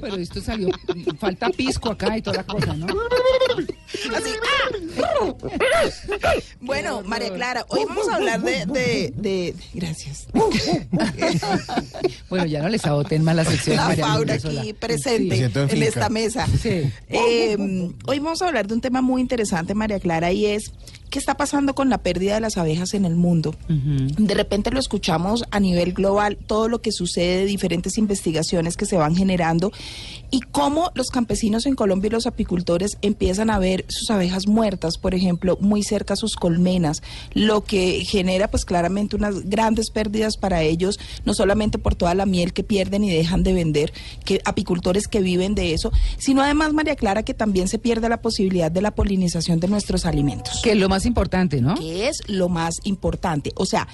Pero esto salió. Falta pisco acá y toda la cosa, ¿no? Así. ¡ah! Bueno, María Clara, hoy vamos a hablar de. de, de- gracias. Bueno, ya no les saboten más la sección. La María hola. aquí presente en esta mesa. Sí. Eh, hoy vamos a hablar de un tema muy interesante, María Clara, y es qué está pasando con la pérdida de las abejas en el mundo. De repente lo escuchamos a nivel global, todo lo que sucede, diferentes investigaciones que se van generando y cómo los campesinos en Colombia y los apicultores empiezan a ver sus abejas muertas, por ejemplo, muy cerca a sus colmenas, lo que genera pues claramente unas grandes pérdidas para ellos, no solamente por toda la miel que pierden y dejan de vender, que apicultores que viven de eso, sino además, María Clara, que también se pierde la posibilidad de la polinización de nuestros alimentos Que lo más importante, ¿no? que es lo más importante. O sea,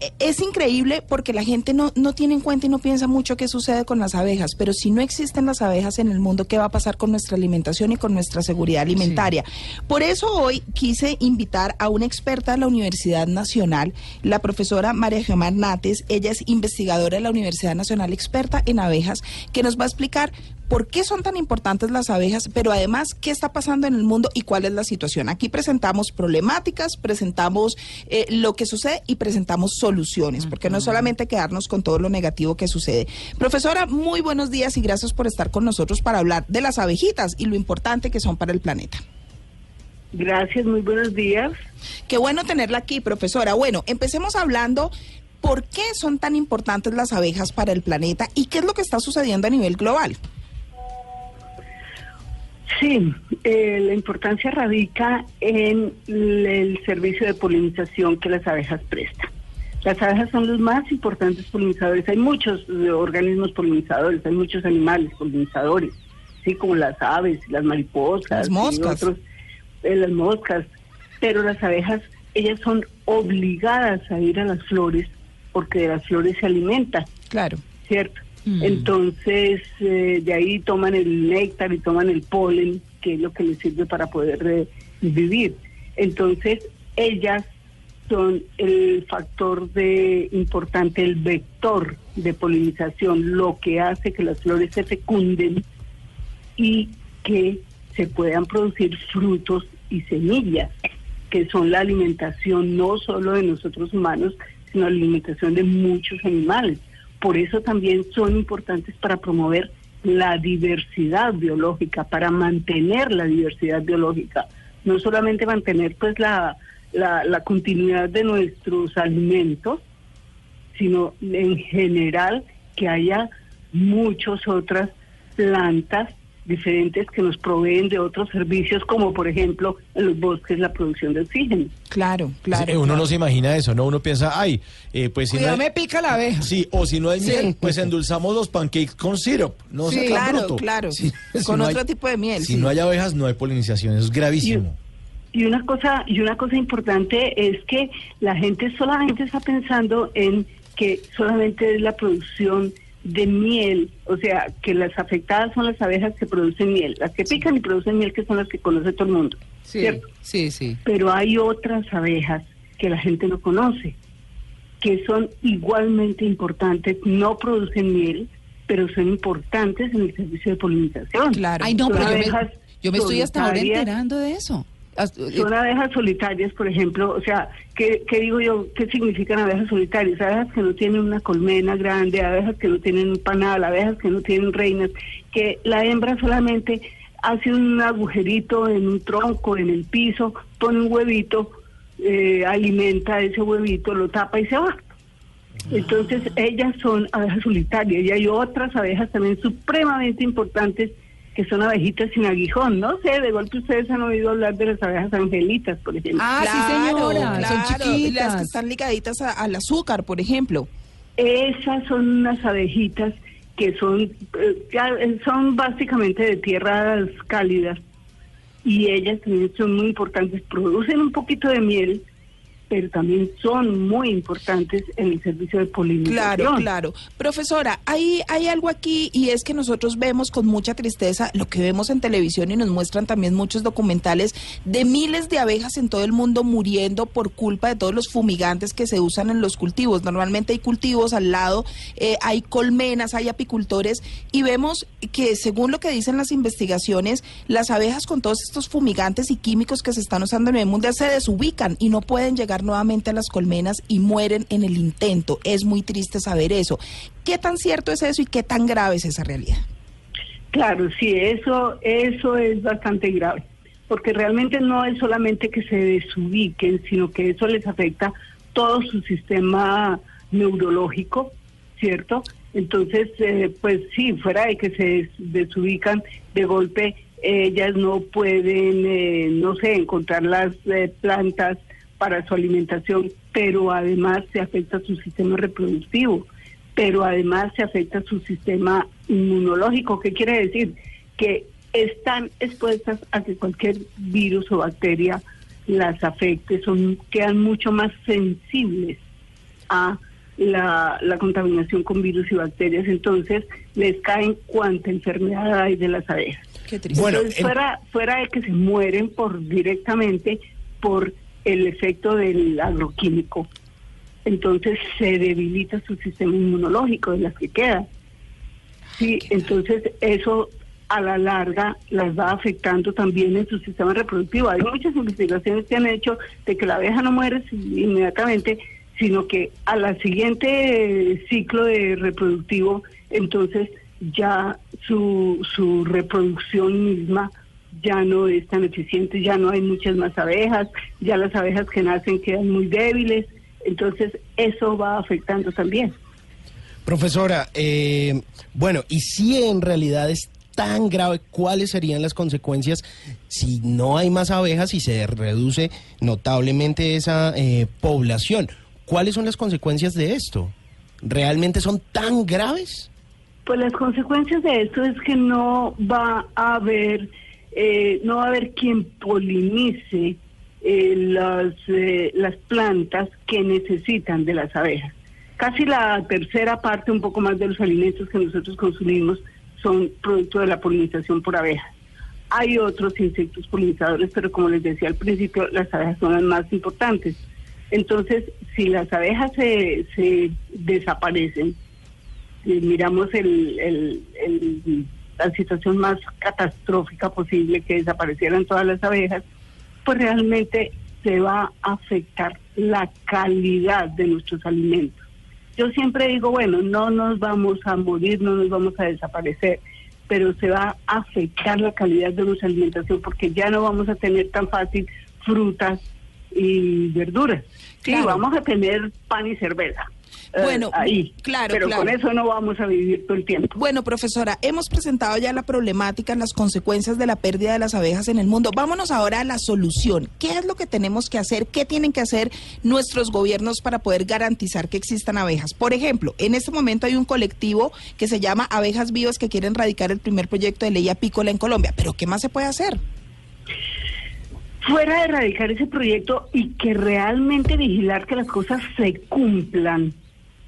e- es increíble porque la gente no, no tiene en cuenta y no piensa mucho qué sucede con las abejas, pero si no existen las abejas en el mundo, ¿qué va a pasar con nuestra alimentación y con nuestra seguridad alimentaria? Por eso hoy quise invitar a una experta de la Universidad Nacional, la profesora María Gemma Hernández. Ella es investigadora de la Universidad Nacional, experta en abejas, que nos va a explicar por qué son tan importantes las abejas, pero además qué está pasando en el mundo y cuál es la situación. Aquí presentamos problemáticas, presentamos eh, lo que sucede y presentamos soluciones, porque no es solamente quedarnos con todo lo negativo que sucede. Profesora, muy buenos días y gracias por estar con nosotros para hablar de las abejitas y lo importante que son para el planeta. Gracias, muy buenos días. Qué bueno tenerla aquí, profesora. Bueno, empecemos hablando por qué son tan importantes las abejas para el planeta y qué es lo que está sucediendo a nivel global. Sí, eh, la importancia radica en el servicio de polinización que las abejas prestan. Las abejas son los más importantes polinizadores. Hay muchos eh, organismos polinizadores, hay muchos animales polinizadores, sí, como las aves, las mariposas, Las y otros, eh, las moscas. Pero las abejas, ellas son obligadas a ir a las flores porque de las flores se alimentan. Claro. ¿cierto? Entonces, eh, de ahí toman el néctar y toman el polen, que es lo que les sirve para poder eh, vivir. Entonces, ellas son el factor de importante, el vector de polinización, lo que hace que las flores se fecunden y que se puedan producir frutos y semillas, que son la alimentación no solo de nosotros humanos, sino la alimentación de muchos animales. Por eso también son importantes para promover la diversidad biológica, para mantener la diversidad biológica, no solamente mantener pues la, la, la continuidad de nuestros alimentos, sino en general que haya muchas otras plantas diferentes que nos proveen de otros servicios, como por ejemplo en los bosques la producción de oxígeno. Claro, claro. Sí, uno no se imagina eso, ¿no? Uno piensa, ay, eh, pues si no Cuidado, hay- me pica la abeja. Sí, o si no hay Sí. miel, pues endulzamos los pancakes con syrup. No Sí, claro, bruto. claro. Sí, si Con no otro hay- tipo de miel. Si sí. no hay abejas, no hay polinización. Eso es gravísimo. Y una cosa, y una cosa importante es que la gente solamente está pensando en que solamente es la producción de miel, o sea, que las afectadas son las abejas que producen miel, las que pican y producen miel, que son las que conoce todo el mundo, Sí, ¿cierto? sí, sí. Pero hay otras abejas que la gente no conoce, que son igualmente importantes, no producen miel, pero son importantes en el servicio de polinización. Claro. Ay, no, Son pero yo me, abejas yo me estoy hasta ahora enterando de eso. Hasta- eh, Son abejas solitarias, por ejemplo, o sea, ¿qué, qué digo yo? ¿Qué significan abejas solitarias? Abejas que no tienen una colmena grande, abejas que no tienen un panal, abejas que no tienen reinas, que la hembra solamente hace un agujerito en un tronco, en el piso, pone un huevito, eh, alimenta ese huevito, lo tapa y se va. Entonces, ellas son abejas solitarias y hay otras abejas también supremamente importantes que son abejitas sin aguijón. No sé, de golpe ustedes han oído hablar de las abejas angelitas, por ejemplo. Ah, sí, señora, son chiquitas. Las que están ligaditas a- al azúcar, por ejemplo. Esas son unas abejitas que son, eh, eh, son básicamente de tierras cálidas y ellas también son muy importantes, producen un poquito de miel, pero también son muy importantes en el servicio de polinización. Claro, claro. Profesora, hay, hay algo aquí y es que nosotros vemos con mucha tristeza lo que vemos en televisión y nos muestran también muchos documentales de miles de abejas en todo el mundo muriendo por culpa de todos los fumigantes que se usan en los cultivos. Normalmente hay cultivos al lado, eh, hay colmenas, hay apicultores y vemos que según lo que dicen las investigaciones, las abejas con todos estos fumigantes y químicos que se están usando en el mundo se desubican y no pueden llegar nuevamente a las colmenas y mueren en el intento. Es muy triste saber eso. ¿Qué tan cierto es eso y qué tan grave es esa realidad? Claro, sí, eso, eso es bastante grave, porque realmente no es solamente que se desubiquen, sino que eso les afecta todo su sistema neurológico, ¿cierto? Entonces, eh, pues sí, fuera de que se des- desubican de golpe, ellas no pueden, eh, no sé, encontrar las eh, plantas para su alimentación, pero además se afecta su sistema reproductivo pero además se afecta su sistema inmunológico. ¿Qué quiere decir? Que están expuestas a que cualquier virus o bacteria las afecte, son quedan mucho más sensibles a la, la contaminación con virus y bacterias, entonces les caen cuanta enfermedad hay de las abejas. Qué triste. Bueno, Entonces, fuera, fuera de que se mueren por directamente por el efecto del agroquímico, entonces se debilita su sistema inmunológico de las que quedan. Sí, entonces eso a la larga las va afectando también en su sistema reproductivo. Hay muchas investigaciones que han hecho de que la abeja no muere inmediatamente, sino que a la siguiente ciclo de reproductivo, entonces ya su, su reproducción misma ya no es tan eficiente, ya no hay muchas más abejas, ya las abejas que nacen quedan muy débiles, entonces eso va afectando también. Profesora, eh, bueno, y si en realidad es tan grave, ¿cuáles serían las consecuencias si no hay más abejas y se reduce notablemente esa eh, población? ¿Cuáles son las consecuencias de esto? ¿Realmente son tan graves? Pues las consecuencias de esto es que no va a haber, eh, no va a haber quien polinice eh, las, eh, las plantas que necesitan de las abejas. Casi la tercera parte, un poco más de los alimentos que nosotros consumimos son producto de la polinización por abejas. Hay otros insectos polinizadores, pero como les decía al principio, las abejas son las más importantes. Entonces, si las abejas se, se desaparecen, miramos el- el- la situación más catastrófica posible, que desaparecieran todas las abejas, pues realmente se va a afectar la calidad de nuestros alimentos. Yo siempre digo, bueno, no nos vamos a morir, no nos vamos a desaparecer, pero se va a afectar la calidad de nuestra alimentación porque ya no vamos a tener tan fácil frutas y verduras. Sí, Claro. vamos a tener pan y cerveza. Eh, Bueno, ahí. claro, Pero claro. con eso no vamos a vivir todo el tiempo. Bueno, profesora, hemos presentado ya la problemática, las consecuencias de la pérdida de las abejas en el mundo. Vámonos ahora a la solución. ¿Qué es lo que tenemos que hacer? ¿Qué tienen que hacer nuestros gobiernos para poder garantizar que existan abejas? Por ejemplo, en este momento hay un colectivo que se llama Abejas Vivas que quieren radicar el primer proyecto de ley apícola en Colombia. ¿Pero qué más se puede hacer? Fuera de erradicar ese proyecto y que realmente vigilar que las cosas se cumplan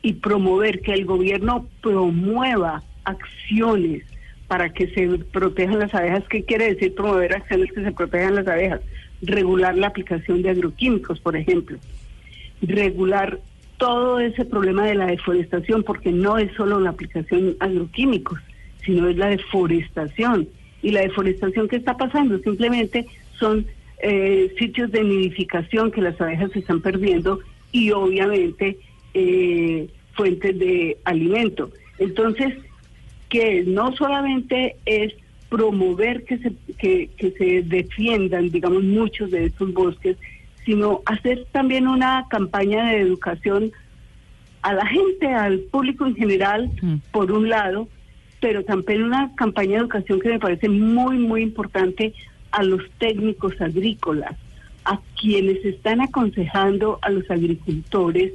y promover que el gobierno promueva acciones para que se protejan las abejas. ¿Qué quiere decir promover acciones que se protejan las abejas? Regular la aplicación de agroquímicos, por ejemplo. Regular todo ese problema de la deforestación, porque no es solo la aplicación agroquímicos, sino es la deforestación. Y la deforestación que está pasando simplemente son eh, sitios de nidificación que las abejas se están perdiendo y obviamente eh, fuentes de alimento. Entonces, que no solamente es promover que se, que, que se defiendan, digamos, muchos de estos bosques, sino hacer también una campaña de educación a la gente, al público en general, por un lado, pero también una campaña de educación que me parece muy, muy importante a los técnicos agrícolas, a quienes están aconsejando a los agricultores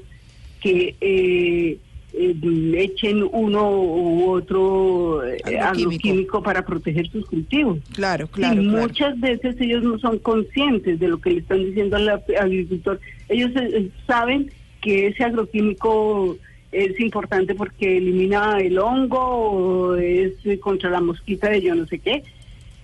que eh, eh, echen uno u otro eh, Agroquímico. para proteger sus cultivos. Claro, claro, y claro. muchas veces ellos no son conscientes de lo que le están diciendo al agricultor. Ellos eh, saben que ese agroquímico es importante porque elimina el hongo o es eh, contra la mosquita de yo no sé qué,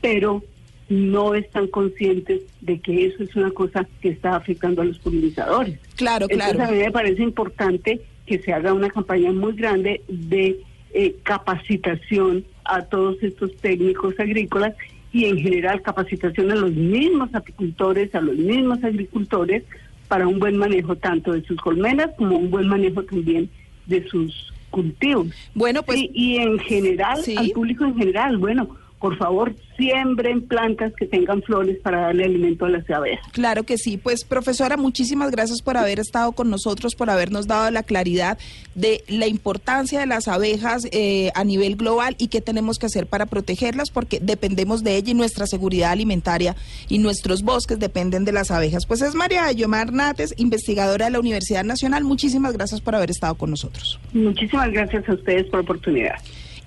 pero no están conscientes de que eso es una cosa que está afectando a los polinizadores. Claro, Entonces claro. a mí me parece importante que se haga una campaña muy grande de eh, capacitación a todos estos técnicos agrícolas y en general capacitación a los mismos apicultores, a los mismos agricultores para un buen manejo tanto de sus colmenas como un buen manejo también de sus cultivos. Bueno, pues Sí, y en general, Sí. al público en general, bueno, por favor, siembren plantas que tengan flores para darle alimento a las abejas. Claro que sí. Pues profesora, muchísimas gracias por haber estado con nosotros, por habernos dado la claridad de la importancia de las abejas eh, a nivel global y qué tenemos que hacer para protegerlas, porque dependemos de ella y nuestra seguridad alimentaria y nuestros bosques dependen de las abejas. Pues es María Yomar Nates, investigadora de la Universidad Nacional. Muchísimas gracias por haber estado con nosotros. Muchísimas gracias a ustedes por la oportunidad.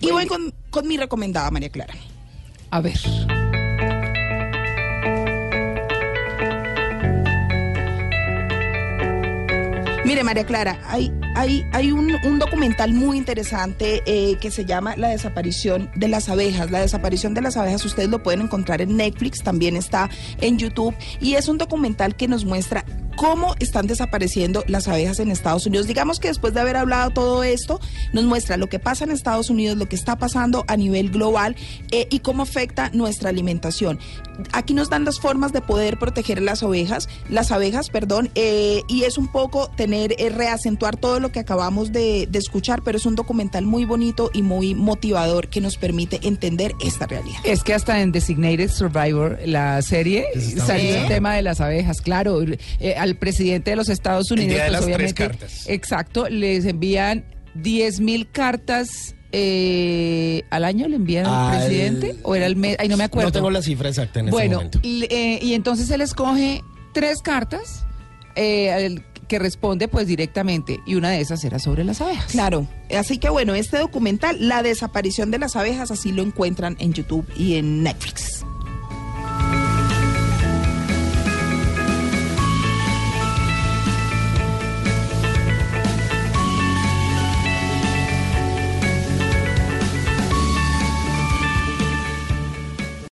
Y voy con, con mi recomendada, María Clara. A ver. Mire, María Clara, hay, hay, hay un, un documental muy interesante eh, que se llama La desaparición de las abejas. La desaparición de las abejas ustedes lo pueden encontrar en Netflix, también está en YouTube y es un documental que nos muestra cómo están desapareciendo las abejas en Estados Unidos. Digamos que después de haber hablado todo esto, nos muestra lo que pasa en Estados Unidos, lo que está pasando a nivel global eh, y cómo afecta nuestra alimentación. Aquí nos dan las formas de poder proteger las ovejas, las abejas, perdón, eh, y es un poco tener, eh, reacentuar todo lo que acabamos de, de escuchar, pero es un documental muy bonito y muy motivador que nos permite entender esta realidad. Es que hasta en Designated Survivor, la serie, salió el tema de las abejas. Claro, eh, al presidente de los Estados El Unidos, día de pues las tres obviamente. cartas. Exacto, les envían 10 mil cartas. eh, ¿Al año le envían al, presidente? ¿O era al mes? Ay, no me acuerdo. No tengo la cifra exacta en este Bueno, momento. l- eh, y entonces él escoge tres cartas eh, al- que responde pues directamente y una de esas era sobre las abejas. Claro, así que bueno, este documental, La desaparición de las abejas, así lo encuentran en YouTube y en Netflix.